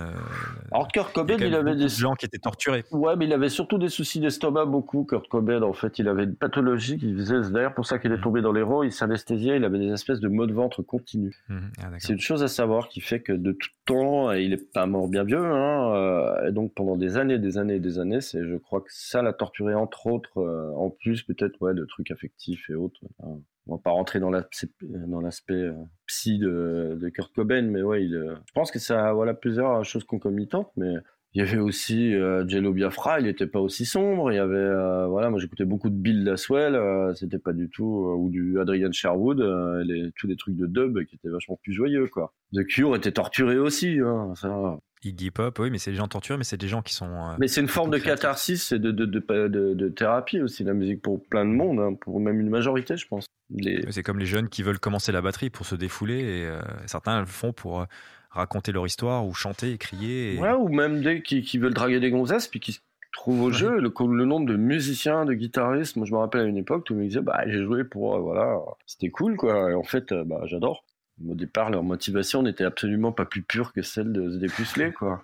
Alors Kurt Cobain, il, il avait des gens qui étaient torturés. Ouais, mais il avait surtout des soucis d'estomac, beaucoup. Kurt Cobain, en fait, il avait une pathologie qui faisait, c'est d'ailleurs pour ça qu'il est tombé dans l'héros, il s'anesthésiait, il avait des espèces de maux de ventre continus. Mmh. Ah, c'est une chose à savoir qui fait que de tout temps, il est pas mort bien vieux, hein, et donc pendant des années, des années des années, c'est, je crois que ça l'a torturé entre autres, euh, en plus peut-être ouais, de trucs affectifs et autres. Hein. On va pas rentrer dans l'aspect dans l'aspect euh, psy de, de Kurt Cobain, mais ouais, il, euh, je pense que ça voilà plusieurs choses concomitantes, mais il y avait aussi euh, Jello Biafra, il était pas aussi sombre. Il y avait, euh, voilà, moi j'écoutais beaucoup de Bill Laswell, euh, c'était pas du tout, ou du Adrian Sherwood, les, tous les trucs de dub qui étaient vachement plus joyeux, quoi. The Cure était torturé aussi, hein, ça. Iggy Pop, oui, mais c'est des gens torturés, mais c'est des gens qui sont. mais c'est une forme de catharsis et de, de, de, de, de thérapie aussi, la musique pour plein de monde, hein, pour même une majorité, je pense. Les... C'est comme les jeunes qui veulent commencer la batterie pour se défouler, et certains le font pour raconter leur histoire ou chanter et crier. Et... Ouais, ou même des qui, qui veulent draguer des gonzesses puis qui se trouvent au ouais. jeu. Le, le, nombre de musiciens, de guitaristes, moi je me rappelle à une époque, tout le monde disait bah j'ai joué pour euh, voilà, c'était cool quoi. Et en fait, euh, bah j'adore. Au départ, leur motivation n'était absolument pas plus pure que celle de se dépuceler quoi.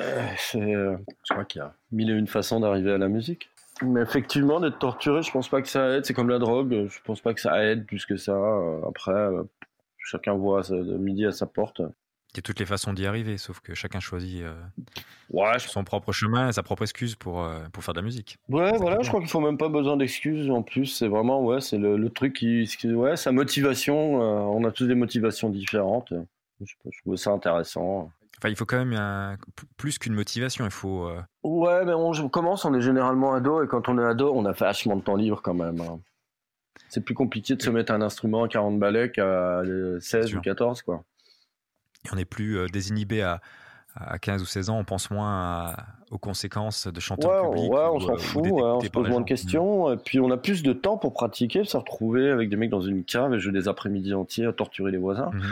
Euh, je crois qu'il y a mille et une façons d'arriver à la musique. Mais effectivement, d'être torturé, je pense pas que ça aide. C'est comme la drogue. Je pense pas que ça aide plus que ça. Après, chacun voit midi à sa porte. Il y a toutes les façons d'y arriver, sauf que chacun choisit euh, ouais, son propre chemin, sa propre excuse pour, euh, pour faire de la musique. Ouais, voilà, je crois qu'il faut même pas besoin d'excuses en plus. C'est vraiment, ouais, c'est le, le, truc qui. Ouais, sa motivation. Euh, on a tous des motivations différentes. Je, je trouve ça intéressant. Enfin, il faut quand même un, plus qu'une motivation, il faut. Euh... Ouais, mais on commence, on est généralement ado, et quand on est ado, on a vachement de temps libre quand même. Hein. C'est plus compliqué de se mettre un instrument à 40 balais qu'à 16 ou 14, quoi on n'est plus euh, désinhibé à, à 15 ou 16 ans, on pense moins à, aux conséquences de chanter ouais, en public. Ouais, on s'en fout, ouais, on se pose moins de questions. Mmh. Et puis on a plus de temps pour pratiquer, se retrouver avec des mecs dans une cave et jouer des après-midi entiers à torturer les voisins. Mmh.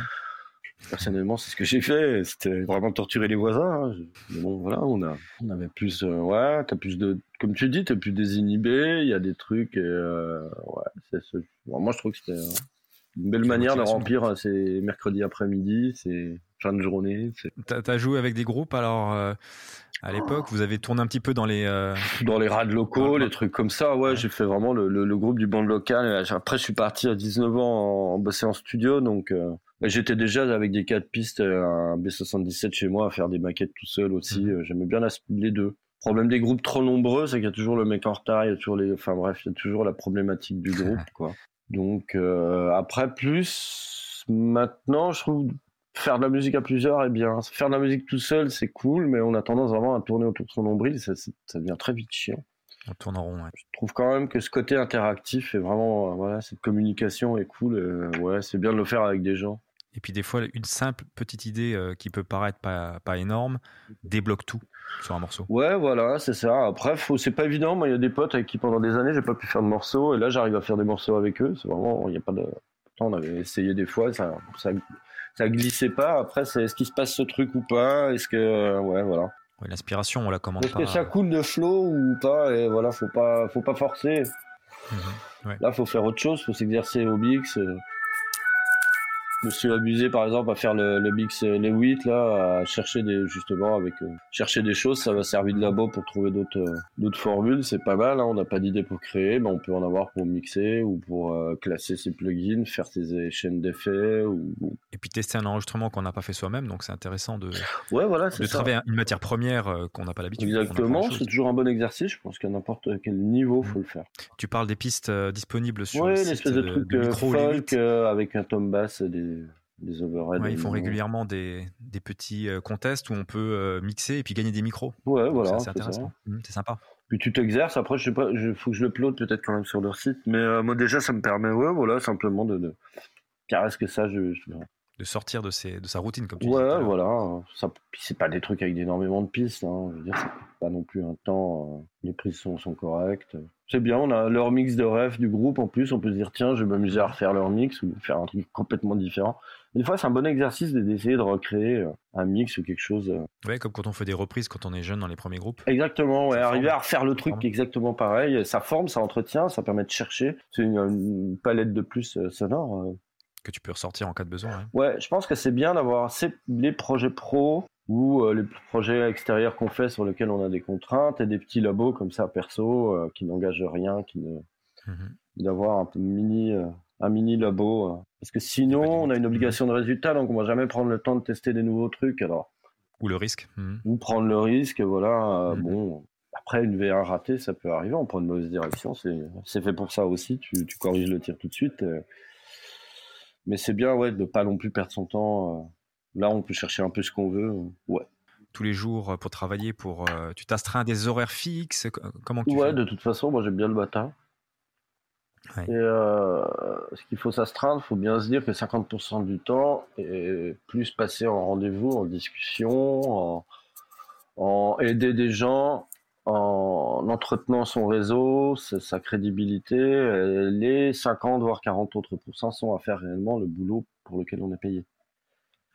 Personnellement, c'est ce que j'ai fait. C'était vraiment torturer les voisins. Hein. Mais bon, voilà, on, a, on avait plus. Euh, ouais, t'as plus de. Comme tu dis, t'es plus désinhibé. Il y a des trucs. Et, euh, ouais, c'est, moi, je trouve que c'était. une belle manière de remplir ces mercredis après-midi, ces fin de journée. T'as as joué avec des groupes alors à l'époque? Vous avez tourné un petit peu dans les dans les rades locaux, les trucs comme ça. Ouais, j'ai fait vraiment le, le, groupe du band local. Après, je suis parti à 19 ans en, bosser en studio, donc j'étais déjà avec des quatre pistes, un B77 chez moi à faire des maquettes tout seul aussi. Mmh. J'aimais bien les deux problème des groupes trop nombreux, c'est qu'il y a toujours le mec en retard, il y a toujours les, enfin bref, il y a toujours la problématique du groupe, quoi. Donc euh, après plus, maintenant, je trouve faire de la musique à plusieurs est bien. Faire de la musique tout seul, c'est cool, mais on a tendance vraiment à tourner autour de son nombril, ça, ça devient très vite chiant. On tourne en rond. Je trouve quand même que ce côté interactif est vraiment, voilà, cette communication est cool. Euh, ouais, c'est bien de le faire avec des gens. Et puis des fois, une simple petite idée euh, qui peut paraître pas, pas énorme débloque tout sur un morceau. Ouais, voilà, c'est ça. Après, c'est pas évident. Moi, il y a des potes avec qui pendant des années, j'ai pas pu faire de morceaux, et là, j'arrive à faire des morceaux avec eux. C'est vraiment, il y a pas de. on avait essayé des fois, ça, ça, ça glissait pas. Après, c'est est-ce qu'il se passe ce truc ou pas? Est-ce que, ouais, voilà. l'inspiration, on la commande Est-ce que ça coule de flow ou pas? Et voilà, faut pas, faut pas forcer. Mhm, là, faut faire autre chose, faut s'exercer au mix. Euh. Je me suis amusé par exemple à faire le, le mix euh, les 8 là, à chercher des justement avec euh, chercher des choses, ça va servir de labo pour trouver d'autres euh, d'autres formules, c'est pas mal. Hein, on n'a pas d'idée pour créer, mais on peut en avoir pour mixer ou pour classer ses plugins, faire ses chaînes d'effets ou, et puis tester un enregistrement qu'on n'a pas fait soi-même, donc c'est intéressant de ouais voilà de travailler une matière première qu'on n'a pas l'habitude. Exactement, c'est toujours un bon exercice. Je pense qu'à n'importe quel niveau, mmh. faut le faire. Tu parles des pistes disponibles sur ouais, le site de, truc de folk avec un tom bass des des, overheads. ils font régulièrement des, des petits euh, contests où on peut euh, mixer et puis gagner des micros. Ouais, voilà. C'est intéressant. Mmh, c'est sympa. Puis tu t'exerces. Après, je sais pas, il faut que je le upload peut-être quand même sur leur site. Mais euh, moi, déjà, ça me permet, ouais, voilà, simplement de. de... Car que ça, je, de sortir de, ses, de sa routine, comme tu ouais, Ouais, voilà. Ça, c'est pas des trucs avec énormément de pistes. Hein. Je veux dire, c'est pas non plus un temps. les prises sont, sont correctes. C'est bien, on a leur mix de rêve du groupe en plus. On peut se dire, tiens, je vais m'amuser à refaire leur mix ou faire un truc complètement différent. Des fois, c'est un bon exercice d'essayer de recréer euh, un mix ou quelque chose. Euh. Ouais, comme quand on fait des reprises quand on est jeune dans les premiers groupes. Exactement, ouais, arriver à refaire le truc exactement pareil. Ça forme, ça entretient, ça permet de chercher. C'est une, palette de plus euh, sonore. Que tu peux ressortir en cas de besoin. Ouais, je pense que c'est bien d'avoir les projets pro ou les projets extérieurs qu'on fait sur lesquels on a des contraintes et des petits labos comme ça perso qui n'engagent rien, qui ne. Mhm. D'avoir un mini un mini labo. Euh. Parce que sinon, on a une obligation de résultat, donc on va jamais prendre le temps de tester des nouveaux trucs. Alors. Ou le risque. Mhm. Ou prendre le risque, voilà. Euh. Bon, après, une V1 ratée, ça peut arriver. On prend une mauvaise direction. C'est fait pour ça aussi. Tu, tu, corriges le tir tout de suite. Euh. Mais c'est bien, ouais, de pas non plus perdre son temps. Là, on peut chercher un peu ce qu'on veut. Ouais tous les jours pour travailler pour tu t'astreins des horaires fixes comment tu ouais de toute façon moi j'aime bien le matin et euh, ce qu'il faut s'astreindre, il faut bien se dire que 50% du temps est plus passé en rendez-vous, en discussion, en, aider des gens, en entretenant son réseau, sa, crédibilité. les 50 voire 40 autres pourcents sont à faire réellement le boulot pour lequel on est payé.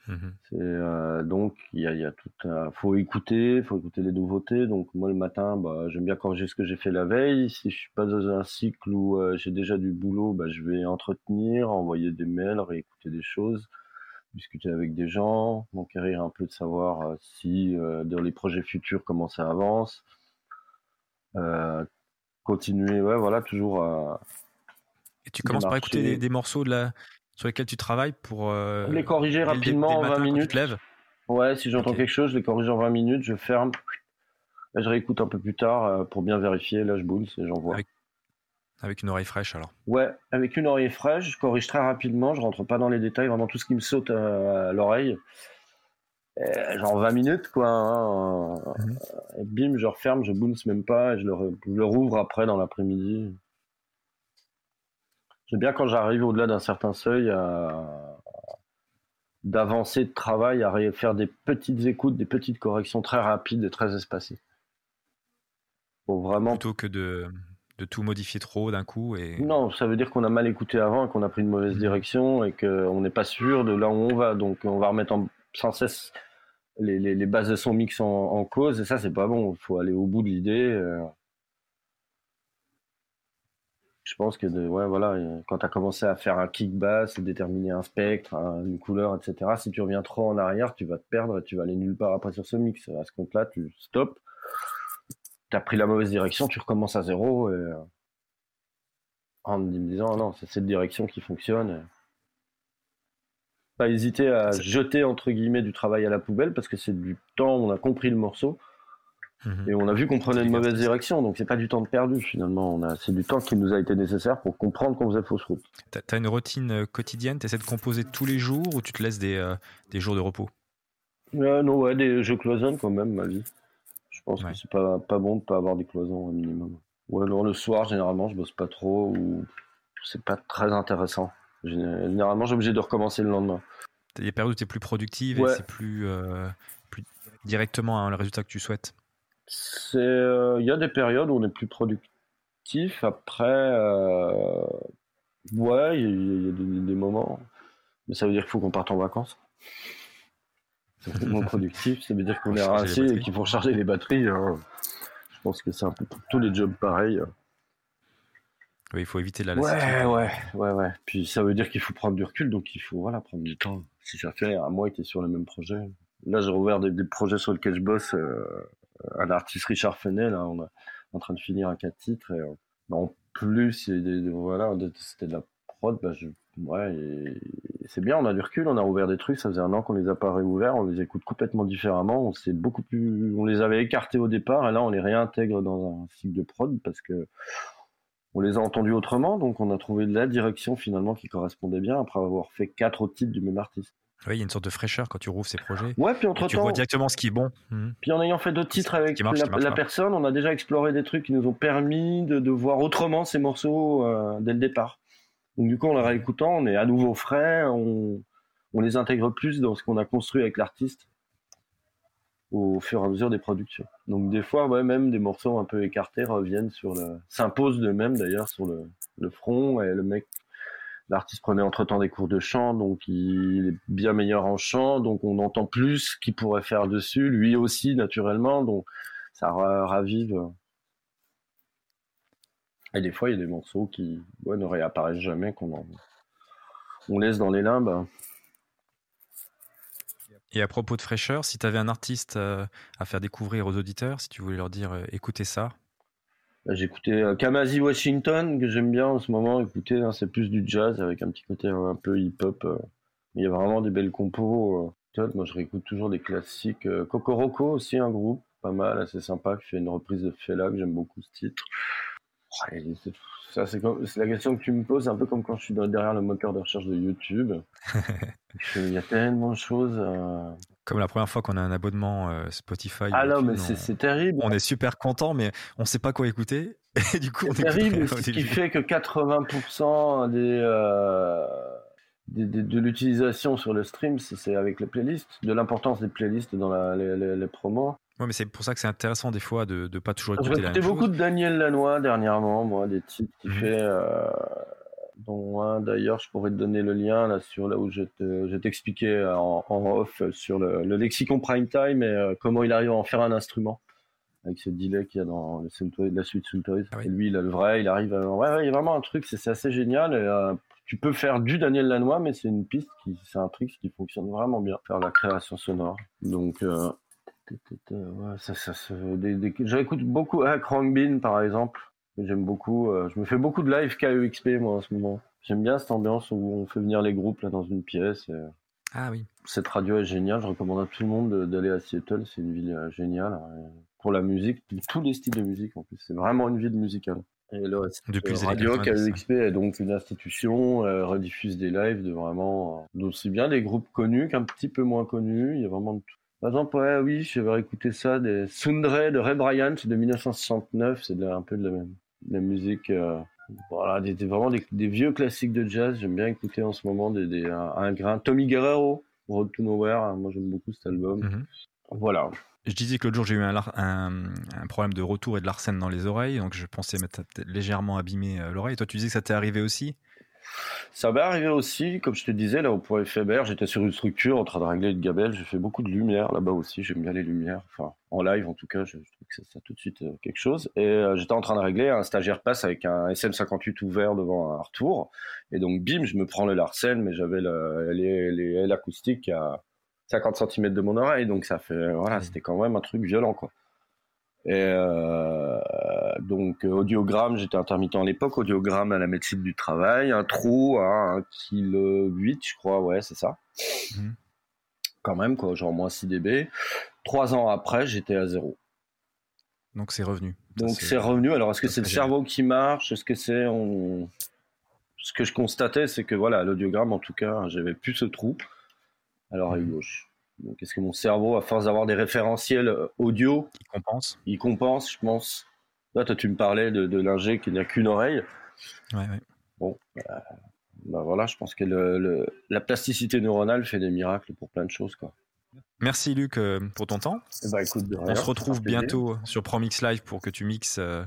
Mhm. Euh, donc il y a, y a, tout un, faut écouter, faut écouter les nouveautés. Donc moi le matin, bah, j'aime bien corriger ce que j'ai fait la veille. Si je suis pas dans un cycle où euh, j'ai déjà du boulot, bah, je vais entretenir, envoyer des mails, réécouter des choses, discuter avec des gens, m'enquérir un peu de savoir euh, si dans les projets futurs comment ça avance. Continuer, ouais, voilà, toujours. Et tu commences par écouter des, des morceaux de la sur lesquels tu travailles pour euh, les corriger rapidement en 20 minutes. Ouais, si j'entends quelque chose, je les corrige en 20 minutes, je ferme. Je réécoute un peu plus tard euh, pour bien vérifier. Là, je boule et j'envoie. Avec... avec... une oreille fraîche alors Ouais, avec une oreille fraîche, je corrige très rapidement. Je rentre pas dans les détails, vraiment tout ce qui me saute à l'oreille. Genre 20 minutes, quoi. Hein. Mhm. Et bim, je referme, je bounce même pas, et je le, je le rouvre après dans l'après-midi. C'est bien quand j'arrive au-delà d'un certain seuil d'avancer de travail, à faire des petites écoutes, des petites corrections très rapides et très espacées. vraiment... Plutôt que de, tout modifier trop d'un coup. Et... Non, ça veut dire qu'on a mal écouté avant, qu'on a pris une mauvaise mmh. direction et qu'on n'est pas sûr de là où on va. Donc on va remettre sans cesse les, bases de son mix en, cause et ça c'est pas bon. Il faut aller au bout de l'idée. Euh. Je pense que ouais, voilà, quand tu as commencé à faire un kick bass, déterminer un spectre, une couleur, etc., si tu reviens trop en arrière, tu vas te perdre et tu vas aller nulle part après sur ce mix. À ce compte-là, tu stops, tu as pris la mauvaise direction, tu recommences à zéro euh, en me disant non, c'est cette direction qui fonctionne. Pas hésiter à jeter entre guillemets du travail à la poubelle parce que c'est du temps, on a compris le morceau Mhm. Et on a vu qu'on prenait une mauvaise direction, donc c'est pas du temps de perdu finalement. On a, c'est du temps qui nous a été nécessaire pour comprendre qu'on faisait fausse route. T'as une routine euh, quotidienne, t'essaies de composer tous les jours ou tu te laisses des, euh, des jours de repos? Euh, Non, ouais, des, je cloisonne quand même ma vie. Je pense que c'est pas, pas bon de pas avoir des cloisons au minimum. Ou alors le soir, généralement, je bosse pas trop ou c'est pas très intéressant. Généralement, j'ai obligé de recommencer le lendemain. T'as des périodes où t'es plus productive et c'est plus, plus directement le résultat que tu souhaites euh, il y a des périodes où on est plus productif. Après, euh, ouais, il y, a, des, moments, mais ça veut dire qu'il faut qu'on parte en vacances. C'est vraiment productif. Ça veut dire qu'on est rincé et qu'il faut recharger les batteries. Hein. Je pense que c'est un peu pour tous les jobs pareils. Oui, il faut éviter la lassitude. Ouais, ouais, ouais, ouais. Puis ça veut dire qu'il faut prendre du recul, donc il faut voilà prendre du temps. Si ça fait un mois que tu es sur le même projet. Là, j'ai rouvert des, projets sur lesquels je bosse. Euh, à l'artiste Richard Fenel. on est en train de finir un quatre titres. Et, euh, en plus, voilà, c'était de la prod. Bah, ouais, c'est bien, on a du recul, on a ouvert des trucs. Ça faisait un an qu'on les a pas réouverts. On les écoute complètement différemment. On s'est beaucoup plus, on les avait écartés au départ et là, on les réintègre dans un cycle de prod parce que on les a entendus autrement, donc on a trouvé la direction finalement qui correspondait bien après avoir fait quatre autres titres du même artiste. Oui, il y a une sorte de fraîcheur quand tu rouvres ces projets. Ouais, puis entre temps. Tu vois directement ce qui est bon. Mhm. Puis en ayant fait d'autres titres avec la, personne, on a déjà exploré des trucs qui nous ont permis de, voir autrement ces morceaux euh, dès le départ. Donc du coup, en les réécoutant, on est à nouveau frais, on, les intègre plus dans ce qu'on a construit avec l'artiste au fur et à mesure des productions. Donc des fois, ouais, même des morceaux un peu écartés reviennent sur le, s'imposent de même d'ailleurs sur le, front et le mec L'artiste prenait entre-temps des cours de chant, donc il est bien meilleur en chant, donc on entend plus qu'il pourrait faire dessus, lui aussi naturellement, donc ça ravive. Et des fois, il y a des morceaux qui ne réapparaissent jamais, qu'on on laisse dans les limbes. Et à propos de fraîcheur, si tu avais un artiste euh, à faire découvrir aux auditeurs, si tu voulais leur dire euh, écoutez ça, bah, J'écoutais euh, Kamasi Washington, que j'aime bien en ce moment. Écoutez, hein, c'est plus du jazz avec un petit côté un peu hip-hop. Il y a vraiment des belles compos. Moi, je réécoute toujours des classiques. Kokoroko aussi, un groupe pas mal, assez sympa, qui fait une reprise de Fela, que j'aime beaucoup ce titre. Ça, c'est la question que tu me poses, un peu comme quand je suis derrière le moteur de recherche de YouTube. Il y a tellement de choses. Comme la première fois qu'on a un abonnement euh, Spotify. Ah non, mais c'est terrible. On est super content, mais on ne sait pas quoi écouter. Et du coup, on est terrible. Ce qui fait que 80% euh, des, de l'utilisation sur le stream, c'est avec les playlists, de l'importance des playlists dans les, promos. Oui, mais c'est pour ça que c'est intéressant des fois de ne pas toujours écouter la même beaucoup de Daniel Lanois dernièrement, moi, des titres qui mmh fait. Euh, dont d'ailleurs, je pourrais te donner le lien là sur là où je t'expliquais en, en, off sur le, le lexicon prime time et euh, comment il arrive à en faire un instrument avec ce delay qu'il y a dans la suite Soultoys. Ah et lui, il a le vrai, il arrive à... Ouais, il y a vraiment un truc, c'est assez génial. Et, euh, tu peux faire du Daniel Lanois, mais c'est une piste qui, c'est un truc qui fonctionne vraiment bien, faire la création sonore. Donc, euh, ouais, ça, ça, j'écoute beaucoup à Bean, par exemple J'aime beaucoup. Euh, je me fais beaucoup de live KEXP moi en ce moment. J'aime bien cette ambiance où on fait venir les groupes là dans une pièce. ah oui. Cette radio est géniale. Je recommande à tout le monde d'aller à Seattle. C'est une ville euh, géniale hein, pour la musique, tous les styles de musique en plus. C'est vraiment une ville musicale. Et là, Depuis les radio KEXP est donc une institution, euh, rediffuse des lives de vraiment d'aussi bien des groupes connus qu'un petit peu moins connus. Il y a vraiment de tout. Par exemple, ouais, oui, j'avais écouté ça, des Sundre de Ray Bryant de 1969, c'est un peu de la même la musique. Euh, voilà, des, vraiment des, vieux classiques de jazz. J'aime bien écouter en ce moment des, un, grain. Tommy Guerrero, Road to Nowhere. Hein, moi, j'aime beaucoup cet album. Mhm. Voilà. Je disais que l'autre jour, j'ai eu un, un, problème de retour et de l'arsène dans les oreilles, donc je pensais m'être légèrement abîmé euh, l'oreille. Toi, tu disais que ça t'est arrivé aussi? Ça m'est arrivé aussi, comme je te disais, là au point éphémère, j'étais sur une structure en train de régler une gabelle. J'ai fait beaucoup de lumière là-bas aussi. J'aime bien les lumières. Enfin, en live en tout cas, je, trouve que ça, ça tout de suite euh, quelque chose. Et euh, j'étais en train de régler. Un stagiaire passe avec un SM58 ouvert devant un retour. Et donc, bim, je me prends le Larsen, mais j'avais les, les ailes acoustiques à 50 cm de mon oreille. Donc, ça fait, voilà, mmh. c'était quand même un truc violent, quoi. Et euh, donc audiogramme, j'étais intermittent à l'époque, audiogramme à la médecine du travail, un trou à 1 kg 8, je crois, ouais, c'est ça. Mhm. Quand même, quoi, genre moins 6 dB. Trois ans après, j'étais à zéro. Donc c'est revenu. Donc c'est revenu. Alors est-ce que c'est le cerveau qui marche? Est-ce que c'est on... Ce que je constatais, c'est que voilà, l'audiogramme, en tout cas, j'avais plus ce trou à l'oreille mhm. gauche. Donc, est-ce que mon cerveau, à force d'avoir des référentiels euh, audio, il compense Il compense, je pense. Là, toi, tu me parlais de, de l'ingé qui n'a qu'une oreille. Ouais, ouais. Bon, bah voilà, je pense que le, la plasticité neuronale fait des miracles pour plein de choses, quoi. Merci Luc euh, pour ton temps. Bah, écoute, On se retrouve bientôt sur ProMix Live pour que tu mixes euh,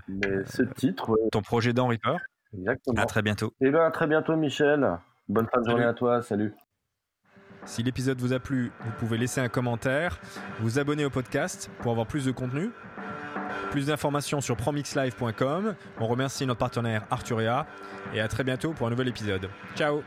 ce titre, ton projet dans Reaper. Exactement. À très bientôt. Et eh bien, à très bientôt, Michel. Bonne fin de journée à toi. Salut. Si l'épisode vous a plu, vous pouvez laisser un commentaire, vous abonner au podcast pour avoir plus de contenu. Plus d'informations sur promixlive.com. On remercie notre partenaire Arturia et à très bientôt pour un nouvel épisode. Ciao